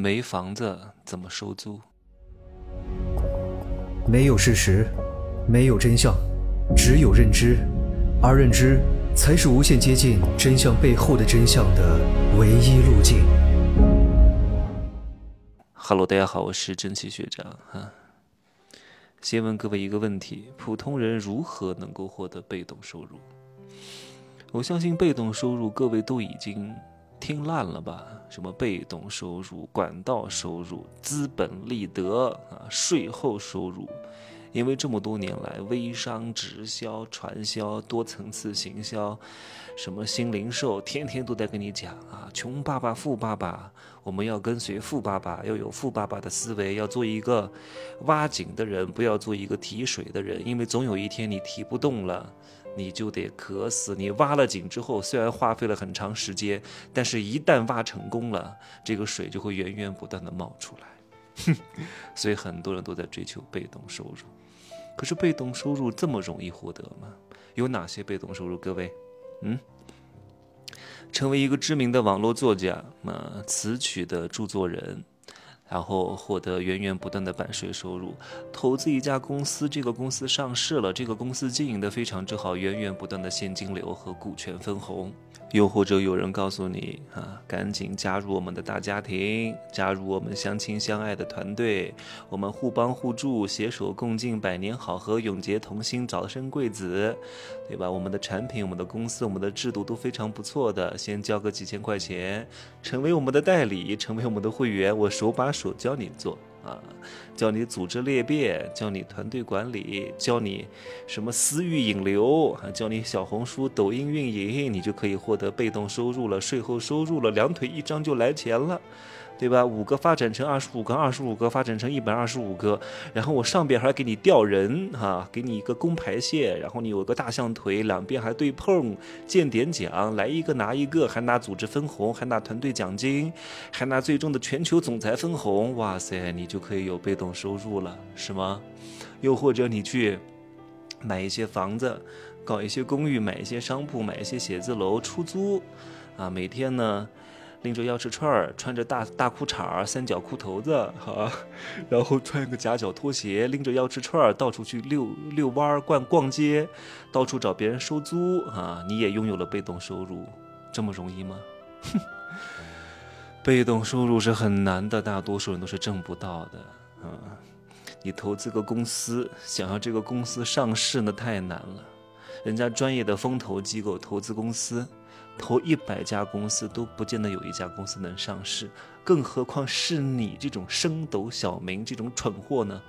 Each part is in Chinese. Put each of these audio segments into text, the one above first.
没房子怎么收租？没有事实，没有真相，只有认知，而认知才是无限接近真相背后的真相的唯一路径。Hello，大家好，我是蒸汽学长哈。先问各位一个问题：普通人如何能够获得被动收入？我相信被动收入各位都已经听烂了吧？什么被动收入、管道收入、资本利得啊、税后收入？因为这么多年来，微商、直销、传销、多层次行销，什么新零售，天天都在跟你讲啊，穷爸爸、富爸爸，我们要跟随富爸爸，要有富爸爸的思维，要做一个挖井的人，不要做一个提水的人，因为总有一天你提不动了。你就得渴死。你挖了井之后，虽然花费了很长时间，但是一旦挖成功了，这个水就会源源不断的冒出来。哼 所以很多人都在追求被动收入。可是被动收入这么容易获得吗？有哪些被动收入？各位，嗯，成为一个知名的网络作家，啊，词曲的著作人。然后获得源源不断的版税收入，投资一家公司，这个公司上市了，这个公司经营的非常之好，源源不断的现金流和股权分红。又或者有人告诉你啊，赶紧加入我们的大家庭，加入我们相亲相爱的团队，我们互帮互助，携手共进百年好合，永结同心，早生贵子，对吧？我们的产品、我们的公司、我们的制度都非常不错的，先交个几千块钱，成为我们的代理，成为我们的会员，我手把手教你做。啊，教你组织裂变，教你团队管理，教你什么私域引流，还，教你小红书、抖音运营，你就可以获得被动收入了，税后收入了，两腿一张就来钱了。对吧？五个发展成二十五个，二十五个发展成一百二十五个，然后我上边还给你调人哈，给你一个工排线，然后你有个大象腿，两边还对碰，见点奖，来一个拿一个，还拿组织分红，还拿团队奖金，还拿最终的全球总裁分红，哇塞，你就可以有被动收入了，是吗？又或者你去买一些房子，搞一些公寓，买一些商铺，买一些写字楼出租，啊，每天呢？拎着钥匙串儿，穿着大大裤衩儿、三角裤头子，哈，然后穿个夹脚拖鞋，拎着钥匙串儿到处去遛遛弯、逛逛街，到处找别人收租，啊，你也拥有了被动收入，这么容易吗？哼，被动收入是很难的，大多数人都是挣不到的，啊，你投资个公司，想要这个公司上市那太难了，人家专业的风投机构投资公司。投一百家公司都不见得有一家公司能上市，更何况是你这种升斗小民这种蠢货呢？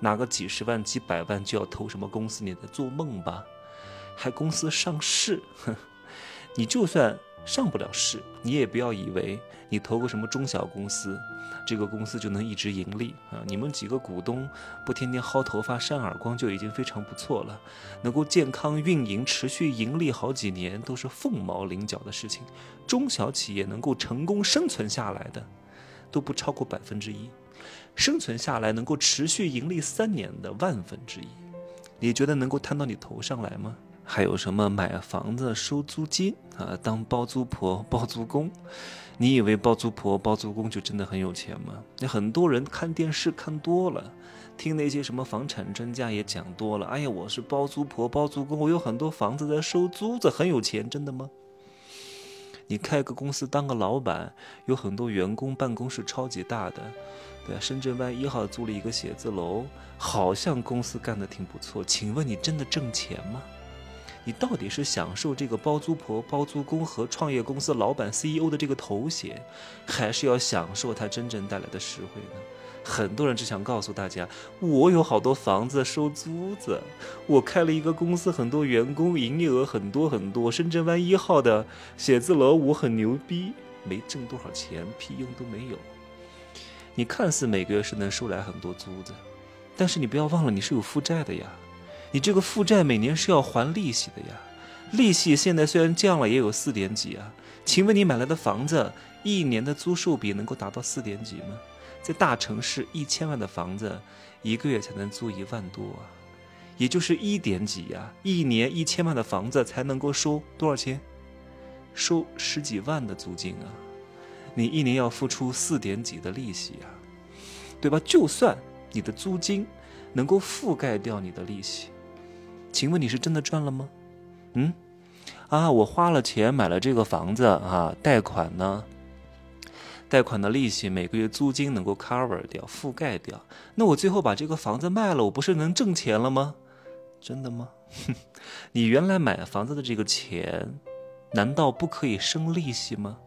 拿个几十万、几百万就要投什么公司？你在做梦吧？还公司上市？哼，你就算。上不了市，你也不要以为你投个什么中小公司，这个公司就能一直盈利啊！你们几个股东不天天薅头发、扇耳光就已经非常不错了，能够健康运营、持续盈利好几年都是凤毛麟角的事情。中小企业能够成功生存下来的，都不超过百分之一，生存下来能够持续盈利三年的万分之一，你觉得能够摊到你头上来吗？还有什么买房子收租金啊？当包租婆、包租公，你以为包租婆、包租公就真的很有钱吗？那很多人看电视看多了，听那些什么房产专家也讲多了。哎呀，我是包租婆、包租公，我有很多房子在收租子，很有钱，真的吗？你开个公司当个老板，有很多员工，办公室超级大的，对啊，深圳湾一号租了一个写字楼，好像公司干得挺不错。请问你真的挣钱吗？你到底是享受这个包租婆、包租公和创业公司老板 CEO 的这个头衔，还是要享受它真正带来的实惠呢？很多人只想告诉大家，我有好多房子收租子，我开了一个公司，很多员工，营业额很多很多。深圳湾一号的写字楼，我很牛逼，没挣多少钱，屁用都没有。你看似每个月是能收来很多租子，但是你不要忘了，你是有负债的呀。你这个负债每年是要还利息的呀，利息现在虽然降了，也有四点几啊。请问你买来的房子一年的租售比能够达到四点几吗？在大城市，一千万的房子一个月才能租一万多啊，也就是一点几呀。一年一千万的房子才能够收多少钱？收十几万的租金啊！你一年要付出四点几的利息呀，对吧？就算你的租金能够覆盖掉你的利息，请问你是真的赚了吗？嗯，啊，我花了钱买了这个房子啊，贷款呢？贷款的利息每个月租金能够 cover 掉、覆盖掉，那我最后把这个房子卖了，我不是能挣钱了吗？真的吗？哼 你原来买房子的这个钱，难道不可以生利息吗？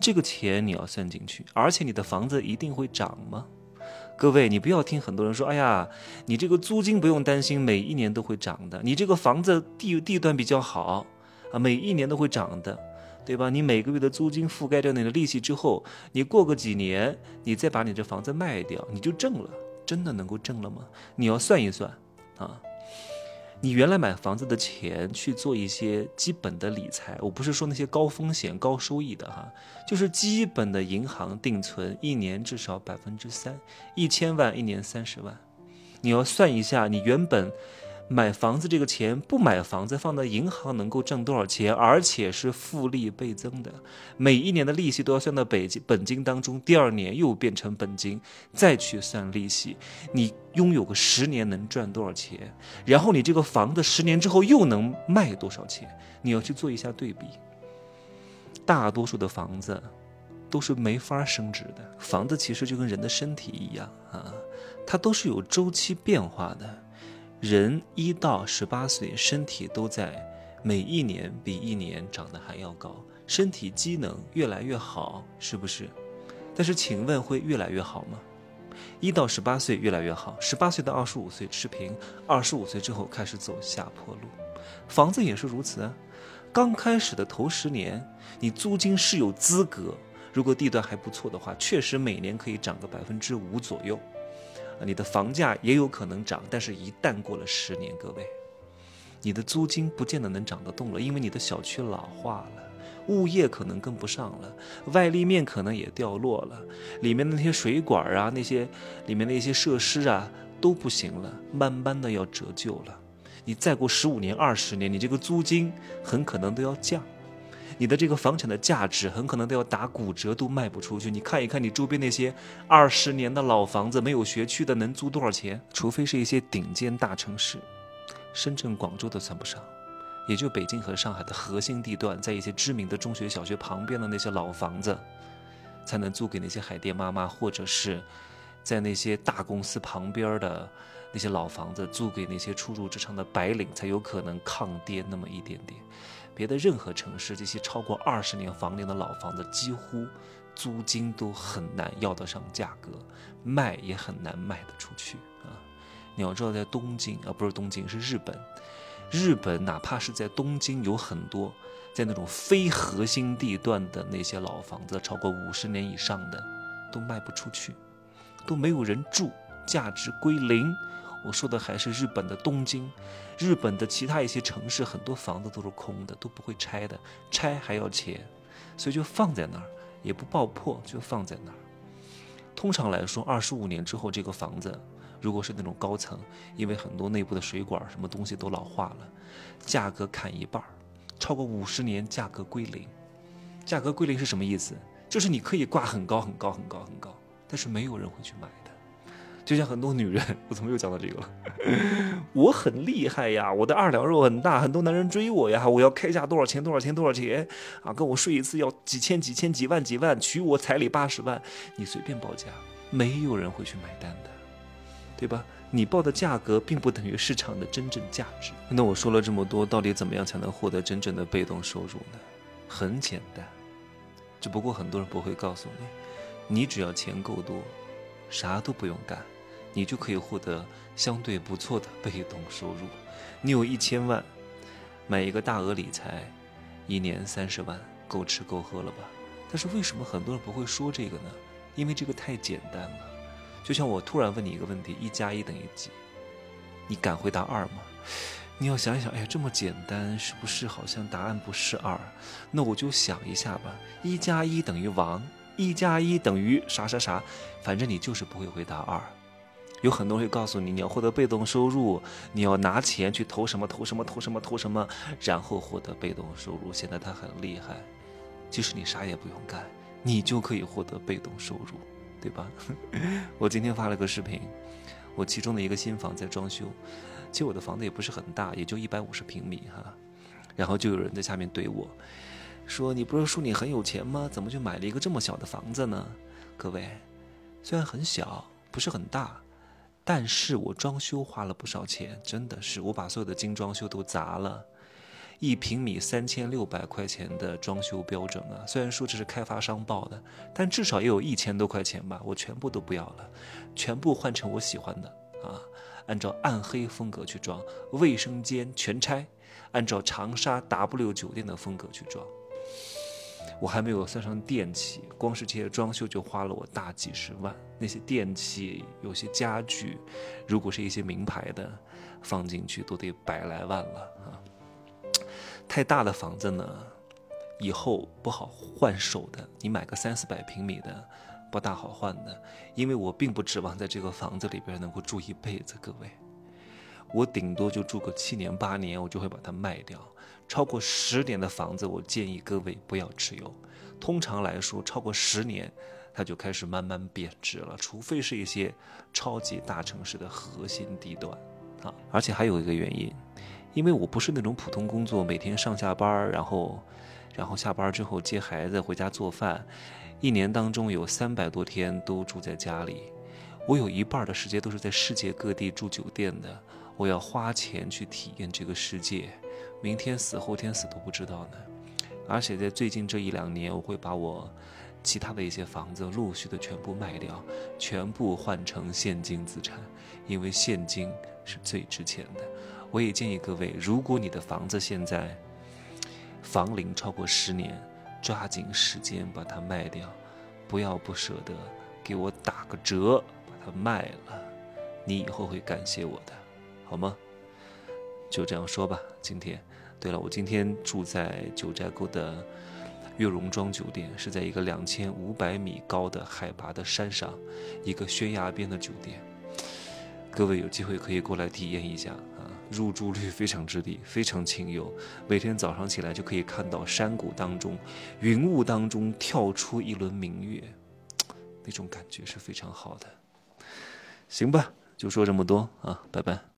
这个钱你要算进去，而且你的房子一定会涨吗？各位，你不要听很多人说，哎呀，你这个租金不用担心，每一年都会涨的。你这个房子地地段比较好啊，每一年都会涨的，对吧？你每个月的租金覆盖掉你的利息之后，你过个几年，你再把你这房子卖掉，你就挣了。真的能够挣了吗？你要算一算啊。你原来买房子的钱去做一些基本的理财，我不是说那些高风险高收益的哈，就是基本的银行定存，一年至少百分之三，一千万一年三十万，你要算一下你原本。买房子这个钱不买房子放在银行能够挣多少钱，而且是复利倍增的，每一年的利息都要算到本金本金当中，第二年又变成本金，再去算利息，你拥有个十年能赚多少钱？然后你这个房子十年之后又能卖多少钱？你要去做一下对比。大多数的房子都是没法升值的，房子其实就跟人的身体一样啊，它都是有周期变化的。人一到十八岁，身体都在每一年比一年长得还要高，身体机能越来越好，是不是？但是请问会越来越好吗？一到十八岁越来越好，十八岁到二十五岁持平，二十五岁之后开始走下坡路。房子也是如此啊，刚开始的头十年，你租金是有资格，如果地段还不错的话，确实每年可以涨个百分之五左右。你的房价也有可能涨，但是一旦过了十年，各位，你的租金不见得能涨得动了，因为你的小区老化了，物业可能跟不上了，外立面可能也掉落了，里面的那些水管啊，那些里面的一些设施啊都不行了，慢慢的要折旧了。你再过十五年、二十年，你这个租金很可能都要降。你的这个房产的价值很可能都要打骨折，都卖不出去。你看一看你周边那些二十年的老房子，没有学区的，能租多少钱？除非是一些顶尖大城市，深圳、广州都算不上，也就北京和上海的核心地段，在一些知名的中学、小学旁边的那些老房子，才能租给那些海淀妈妈，或者是在那些大公司旁边的那些老房子，租给那些初入职场的白领，才有可能抗跌那么一点点。别的任何城市，这些超过二十年房龄的老房子，几乎租金都很难要得上价格，卖也很难卖得出去啊！你要知道，在东京啊，不是东京，是日本。日本哪怕是在东京，有很多在那种非核心地段的那些老房子，超过五十年以上的，都卖不出去，都没有人住，价值归零。我说的还是日本的东京，日本的其他一些城市，很多房子都是空的，都不会拆的，拆还要钱，所以就放在那儿，也不爆破，就放在那儿。通常来说，二十五年之后，这个房子如果是那种高层，因为很多内部的水管什么东西都老化了，价格砍一半儿，超过五十年价格归零。价格归零是什么意思？就是你可以挂很高很高很高很高，但是没有人会去买。就像很多女人，我怎么又讲到这个了？我很厉害呀，我的二两肉很大，很多男人追我呀，我要开价多少钱？多少钱？多少钱？啊，跟我睡一次要几千、几千、几万、几万，娶我彩礼八十万，你随便报价，没有人会去买单的，对吧？你报的价格并不等于市场的真正价值。那我说了这么多，到底怎么样才能获得真正的被动收入呢？很简单，只不过很多人不会告诉你，你只要钱够多，啥都不用干。你就可以获得相对不错的被动收入。你有一千万，买一个大额理财，一年三十万，够吃够喝了吧？但是为什么很多人不会说这个呢？因为这个太简单了。就像我突然问你一个问题：一加一等于几？你敢回答二吗？你要想一想，哎呀，这么简单，是不是好像答案不是二？那我就想一下吧：一加一等于王，一加一等于啥啥啥，反正你就是不会回答二。有很多人会告诉你，你要获得被动收入，你要拿钱去投什么投什么投什么投什么，然后获得被动收入。现在他很厉害，即使你啥也不用干，你就可以获得被动收入，对吧？我今天发了个视频，我其中的一个新房在装修，其实我的房子也不是很大，也就一百五十平米哈。然后就有人在下面怼我，说你不是说你很有钱吗？怎么就买了一个这么小的房子呢？各位，虽然很小，不是很大，但是我装修花了不少钱，真的是我把所有的精装修都砸了。一平米三千六百块钱的装修标准啊，虽然说这是开发商报的，但至少也有一千多块钱吧。我全部都不要了，全部换成我喜欢的啊，按照暗黑风格去装，卫生间全拆，按照长沙 W 酒店的风格去装。我还没有算上电器，光是这些装修就花了我大几十万。那些电器、有些家具，如果是一些名牌的，放进去都得百来万了啊。太大的房子呢，以后不好换手的。你买个三四百平米的，不大好换的。因为我并不指望在这个房子里边能够住一辈子，各位，我顶多就住个七年八年，我就会把它卖掉。超过十年的房子，我建议各位不要持有。通常来说，超过十年，它就开始慢慢贬值了，除非是一些超级大城市的核心地段啊。而且还有一个原因。因为我不是那种普通工作，每天上下班然后，然后下班之后接孩子回家做饭，一年当中有三百多天都住在家里，我有一半的时间都是在世界各地住酒店的，我要花钱去体验这个世界，明天死后天死都不知道呢。而且在最近这一两年，我会把我其他的一些房子陆续的全部卖掉，全部换成现金资产，因为现金是最值钱的。我也建议各位，如果你的房子现在房龄超过十年，抓紧时间把它卖掉，不要不舍得，给我打个折把它卖了，你以后会感谢我的，好吗？就这样说吧。今天，对了，我今天住在九寨沟的悦榕庄酒店，是在一个两千五百米高的海拔的山上，一个悬崖边的酒店。各位有机会可以过来体验一下啊。入住率非常之低，非常清幽。每天早上起来就可以看到山谷当中、云雾当中跳出一轮明月，那种感觉是非常好的。行吧，就说这么多啊，拜拜。